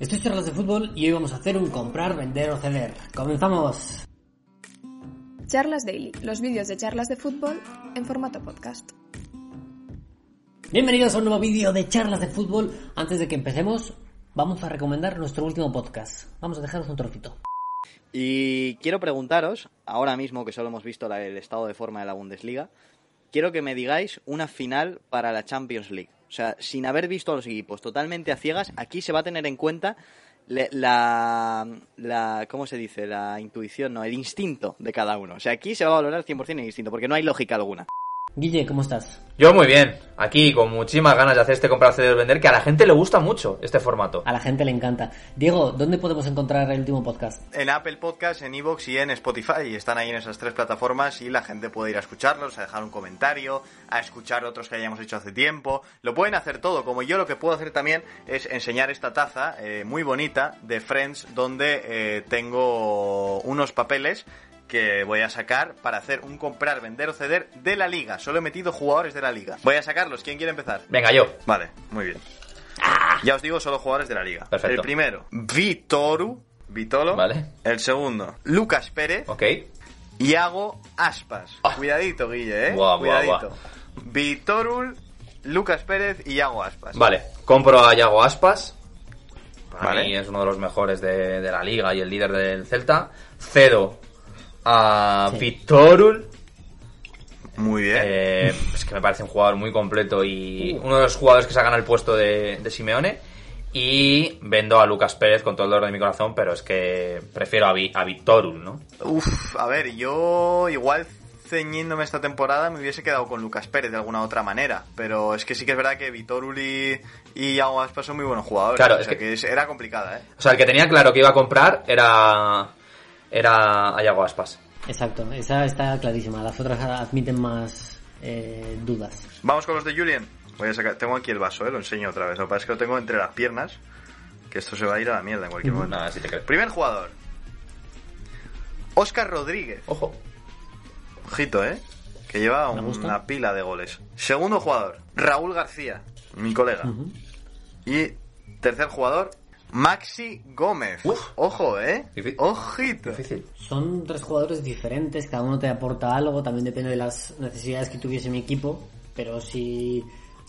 Esto es Charlas de Fútbol y hoy vamos a hacer un comprar, vender o ceder. ¡Comenzamos! Charlas Daily, los vídeos de charlas de fútbol en formato podcast. Bienvenidos a un nuevo vídeo de Charlas de Fútbol. Antes de que empecemos, vamos a recomendar nuestro último podcast. Vamos a dejaros un trocito. Y quiero preguntaros, ahora mismo que solo hemos visto el estado de forma de la Bundesliga, quiero que me digáis una final para la Champions League. O sea, sin haber visto a los equipos totalmente a ciegas, aquí se va a tener en cuenta la, la ¿cómo se dice? La intuición, no, el instinto de cada uno. O sea, aquí se va a valorar 100% el instinto, porque no hay lógica alguna. Guille, ¿cómo estás? Yo muy bien, aquí con muchísimas ganas de hacer este comprar, ceder, vender, que a la gente le gusta mucho este formato. A la gente le encanta. Diego, ¿dónde podemos encontrar el último podcast? En Apple Podcast, en Evox y en Spotify. Están ahí en esas tres plataformas y la gente puede ir a escucharlos, a dejar un comentario, a escuchar otros que hayamos hecho hace tiempo. Lo pueden hacer todo, como yo lo que puedo hacer también es enseñar esta taza eh, muy bonita de Friends donde eh, tengo unos papeles que voy a sacar para hacer un comprar, vender o ceder de la liga. Solo he metido jugadores de la liga. Voy a sacarlos. ¿Quién quiere empezar? Venga, yo. Vale, muy bien. Ya os digo, solo jugadores de la liga. Perfecto. El primero, Vitoru. Vitolo. Vale. El segundo, Lucas Pérez. Ok. Iago Aspas. Cuidadito, Guille, eh. Guau, guau, Cuidadito. Vitorul, Lucas Pérez y Iago Aspas. Vale, compro a Yago Aspas. Para Vale. mí es uno de los mejores de, de la liga y el líder del Celta. Cedo a Sí. Vitorul. Muy bien. Eh, es que me parece un jugador muy completo y uno de los jugadores que sacan al puesto de, de Simeone. Y vendo a Lucas Pérez con todo el dolor de mi corazón, pero es que prefiero a, Vi- a Vitorul, ¿no? Uf, a ver, yo igual ceñiéndome esta temporada me hubiese quedado con Lucas Pérez de alguna otra manera. Pero es que sí que es verdad que Vitorul y, y Aspas son muy buenos jugadores. Claro, o es sea que- era complicada, eh. O sea, el que tenía claro que iba a comprar era, era a Yago Aspas. Exacto, esa está clarísima. Las otras admiten más eh, dudas. Vamos con los de Julien. Voy a sacar, tengo aquí el vaso, eh, lo enseño otra vez. Lo que pasa es que lo tengo entre las piernas. Que esto se va a ir a la mierda en cualquier momento. Nada, si te crees. Primer jugador. Oscar Rodríguez. Ojo. Ojito, ¿eh? Que lleva una pila de goles. Segundo jugador. Raúl García. Mi colega. Y tercer jugador. Maxi Gómez. Ojo, ¿eh? Difí- Ojito. Difícil. Son tres jugadores diferentes, cada uno te aporta algo, también depende de las necesidades que tuviese mi equipo, pero si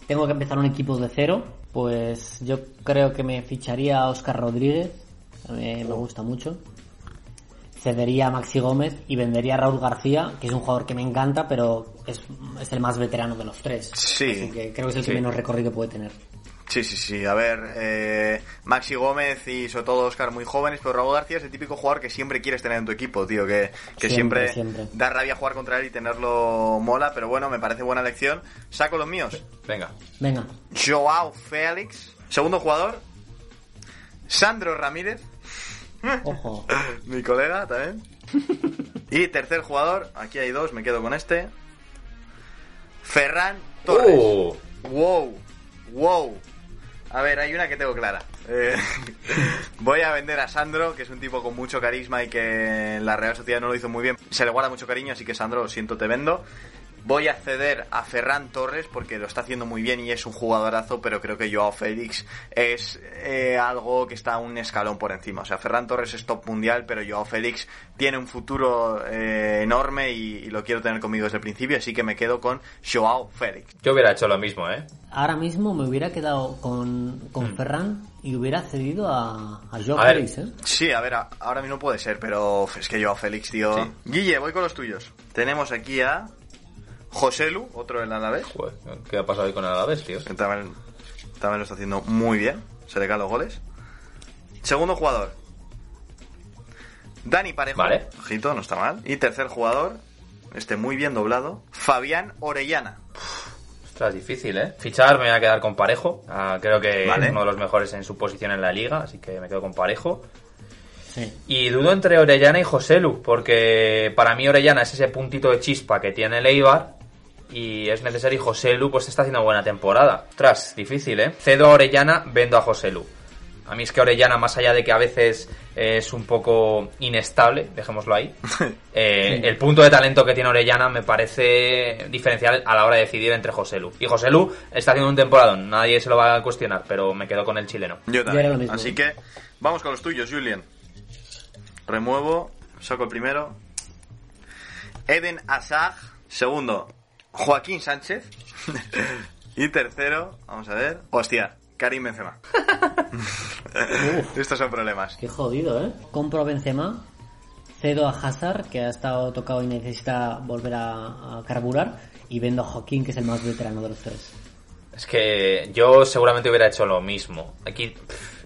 tengo que empezar un equipo de cero, pues yo creo que me ficharía a Oscar Rodríguez, a mí me gusta mucho, cedería a Maxi Gómez y vendería a Raúl García, que es un jugador que me encanta, pero es, es el más veterano de los tres. Sí. Así que creo que es el que Sí. menos recorrido puede tener. Sí, sí, sí. A ver, eh, Maxi Gómez y sobre todo Oscar muy jóvenes, pero Raúl García es el típico jugador que siempre quieres tener en tu equipo, tío. Que, que Siempre, siempre, siempre. da rabia jugar contra él y tenerlo mola, pero bueno, me parece buena elección. Saco los míos. Venga. Venga, Joao Félix. Segundo jugador. Sandro Ramírez. ojo. Mi colega también. Y tercer jugador, aquí hay dos, me quedo con este. Ferran Torres. Uh, Wow, wow. A ver, hay una que tengo clara. Eh, voy a vender a Sandro, que es un tipo con mucho carisma y que en la Real Sociedad no lo hizo muy bien. Se le guarda mucho cariño, así que Sandro, lo siento, te vendo. Voy a ceder a Ferran Torres porque lo está haciendo muy bien y es un jugadorazo, pero creo que Joao Félix es eh, algo que está un escalón por encima. O sea, Ferran Torres es top mundial, pero Joao Félix tiene un futuro eh, enorme y, y lo quiero tener conmigo desde el principio, así que me quedo con Joao Félix. yo hubiera hecho lo mismo, ¿eh? Ahora mismo me hubiera quedado con, con Ferran y hubiera cedido a, a Joao A ver. Félix, ¿eh? Sí, a ver, a- ahora mismo puede ser, pero es que Joao Félix, tío. Sí. Guille, voy con los tuyos. Tenemos aquí a Joselu, otro del Alavés, Joder, ¿qué ha pasado ahí con el Alavés, tío? que también, también lo está haciendo muy bien. Se le caen los goles. Segundo jugador. Dani Parejo. Vale. Ojito, no está mal. Y tercer jugador, este muy bien doblado, Fabián Orellana. Ostras, difícil, ¿eh? Fichar me voy a quedar con Parejo. Ah, creo que Vale. es uno de los mejores en su posición en la liga, así que me quedo con Parejo. Sí. Y dudo entre Orellana y Joselu, porque para mí Orellana es ese puntito de chispa que tiene el Eibar y es necesario y Joselu pues está haciendo buena temporada. Ostras, difícil, ¿eh? Cedo a Orellana, vendo a Joselu. A mí es que Orellana, más allá de que a veces es un poco inestable, dejémoslo ahí, eh, el punto de talento que tiene Orellana me parece diferencial a la hora de decidir entre Joselu. Y Joselu está haciendo un temporadón, nadie se lo va a cuestionar, pero me quedo con el chileno. Yo también. lo mismo. Así que vamos con los tuyos, Julian. Remuevo, saco el primero. Eden Hazard. Segundo, Joaquín Sánchez. y tercero, vamos a ver. Hostia, Karim Benzema. Estos son problemas. Qué jodido, ¿eh? Compro a Benzema, cedo a Hazard, que ha estado tocado y necesita volver a, a carburar, y vendo a Joaquín, que es el más veterano de los tres. Es que yo seguramente hubiera hecho lo mismo. Aquí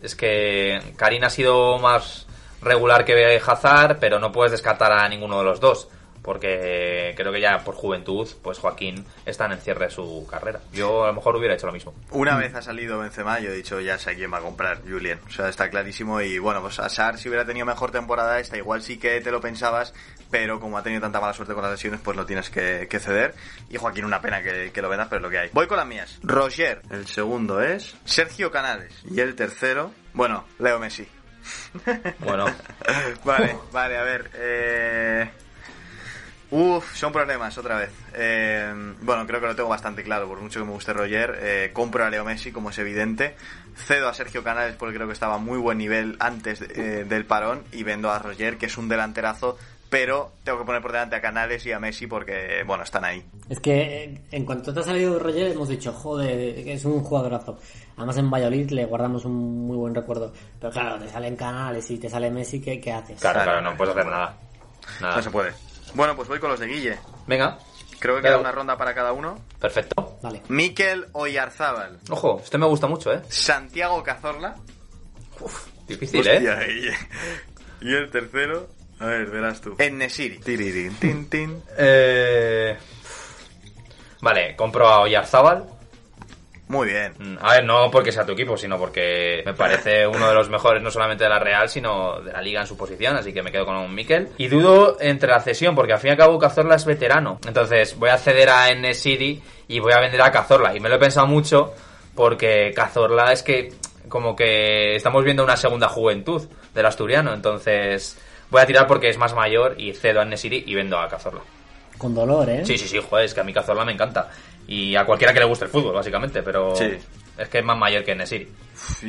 es que Karim ha sido más regular que Hazard, pero no puedes descartar a ninguno de los dos. Porque creo que ya por juventud, pues Joaquín está en el cierre de su carrera. Yo a lo mejor hubiera hecho lo mismo. Una vez ha salido Benzema, yo he dicho, ya sé quién va a comprar, Julian. O sea, está clarísimo. Y bueno, pues Hazard, si hubiera tenido mejor temporada esta, igual sí que te lo pensabas, pero como ha tenido tanta mala suerte con las lesiones, pues lo tienes que, que ceder. Y Joaquín, una pena que, que lo vendas, pero es lo que hay. Voy con las mías. Roger, el segundo es Sergio Canales. Y el tercero, bueno, Leo Messi. Bueno, vale, vale, a ver. Eh... Uf, son problemas otra vez. Eh, bueno, creo que lo tengo bastante claro. Por mucho que me guste Roger, eh, compro a Leo Messi, como es evidente. Cedo a Sergio Canales porque creo que estaba a muy buen nivel antes de- eh, del parón. Y vendo a Roger, que es un delanterazo. Pero tengo que poner por delante a Canales y a Messi porque, bueno, están ahí. Es que eh, en cuanto te ha salido Roger hemos dicho, joder, que es un jugadorazo. Además en Valladolid le guardamos un muy buen recuerdo. Pero claro, te salen canales y te sale Messi, ¿qué, qué haces? claro, claro, no puedes hacer nada. No se puede. Bueno, pues voy con los de Guille. Venga, Creo que Pero- queda una ronda para cada uno. perfecto. Vale. Mikel Oyarzábal. Ojo, este me gusta mucho, ¿eh? Santiago Cazorla. Difícil, ¿eh? Hostia, Guille. Y el tercero, a ver, verás tú. En Nesiri. Tirirín, tin, tin. Eh... Vale, compro a Oyarzábal. Muy bien. Mm, A ver, no porque sea tu equipo, sino porque me parece uno de los mejores, no solamente de la Real, sino de la Liga en su posición, así que me quedo con un Mikel. Y dudo entre la cesión, porque al fin y al cabo Cazorla es veterano. Entonces voy a ceder a N-City y voy a vender a Cazorla. Y me lo he pensado mucho, porque Cazorla es que como que estamos viendo una segunda juventud del asturiano. Entonces voy a tirar porque es más mayor y cedo a N-City y vendo a Cazorla. Con dolor, ¿eh? Sí, sí, sí, joder, es que a mí Cazorla me encanta. Y a cualquiera que le guste el fútbol, básicamente, pero Sí. es que es más mayor que Nesiri.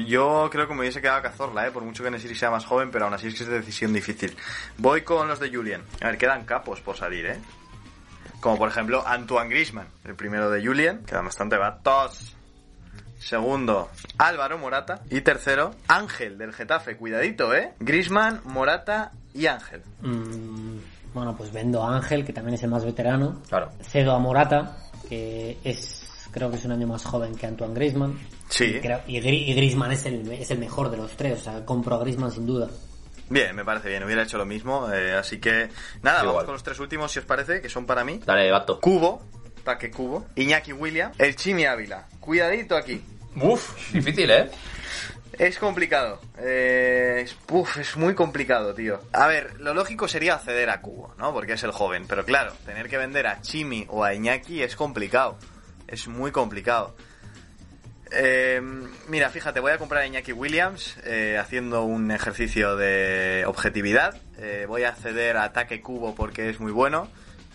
Yo creo que me hubiese quedado Cazorla, ¿eh? por mucho que Nesiri sea más joven, pero aún así es que es decisión difícil. Voy con los de Julian. A ver, quedan capos por salir, ¿eh? Como por ejemplo Antoine Grisman, el primero de Julian, quedan bastante batos. Segundo, Álvaro Morata. Y tercero, Ángel del Getafe. Cuidadito, ¿eh? Grisman, Morata y Ángel. Mm, bueno, pues vendo a Ángel, que también es el más veterano. Claro. Cedo a Morata, que es creo que es un año más joven que Antoine Griezmann. Sí. Y, creo- y, Gri- y Griezmann es el, es el mejor de los tres, o sea, compro a Griezmann sin duda. Bien, me parece bien. Hubiera hecho lo mismo. eh, así que, nada, Igual. vamos con los tres últimos, si os parece, que son para mí. Dale, Bato. Cubo, Taque Cubo, Iñaki William, el Chimi Ávila. Cuidadito aquí. Uf, difícil, ¿eh? Es complicado. Eh, es, es muy complicado, tío. A ver, lo lógico sería acceder a Cubo, ¿no? Porque es el joven. Pero claro, tener que vender a Chimi o a Iñaki es complicado. Es muy complicado. Eh, mira, fíjate, voy a comprar a Iñaki Williams eh, haciendo un ejercicio de objetividad. Eh, voy a ceder a Ataque Cubo porque es muy bueno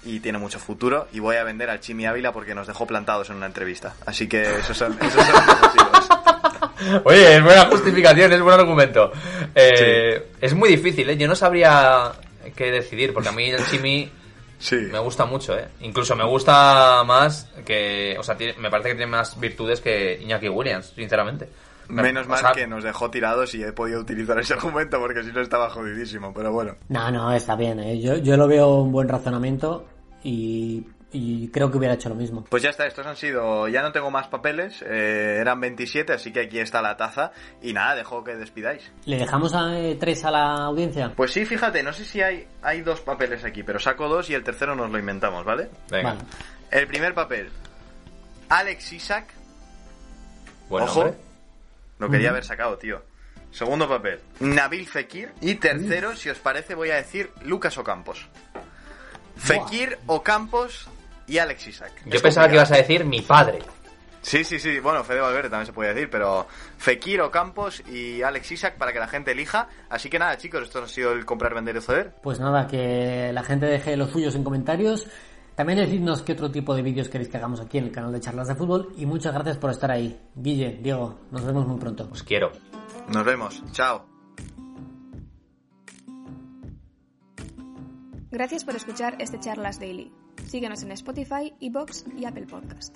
y tiene mucho futuro. Y voy a vender al Chimi Ávila porque nos dejó plantados en una entrevista. Así que esos son, esos son los motivos. Oye, es buena justificación, es buen argumento. Eh, Es muy difícil, ¿eh? Yo no sabría qué decidir, porque a mí el Chimi Sí. me gusta mucho, ¿eh? Incluso me gusta más que... O sea, tiene- me parece que tiene más virtudes que Iñaki Williams, sinceramente. Menos O mal sea, que nos dejó tirados y he podido utilizar ese argumento porque si no estaba jodidísimo, pero bueno. No, no, está bien, ¿eh? yo, yo lo veo un buen razonamiento y, y creo que hubiera hecho lo mismo. Pues ya está, estos han sido... Ya no tengo más papeles, eh, eran 27, así que aquí está la taza y nada, dejo que despidáis. ¿Le dejamos a, eh, tres a la audiencia? Pues sí, fíjate, no sé si hay, hay dos papeles aquí, pero saco dos y el tercero nos lo inventamos, ¿vale? Venga. Vale. El primer papel, Alex Isaac. Buen Ojo. nombre. Lo quería haber sacado, tío. Segundo papel, Nabil Fekir. Y tercero, si os parece, voy a decir Lucas Ocampos. Fekir, Ocampos y Alex Isaac. Yo pensaba que ibas a decir mi padre. Sí, sí, sí. Bueno, Fede Valverde también se puede decir, pero Fekir, Ocampos y Alex Isaac para que la gente elija. Así que nada, chicos, esto ha sido el comprar, vender y ceder. Pues nada, que la gente deje los suyos en comentarios. También decidnos qué otro tipo de vídeos queréis que hagamos aquí en el canal de Charlas de Fútbol. Y muchas gracias por estar ahí. Guille, Diego, nos vemos muy pronto. Os quiero. Nos vemos. Chao. Gracias por escuchar este Charlas Daily. Síguenos en Spotify, Evox y Apple Podcast.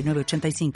906985.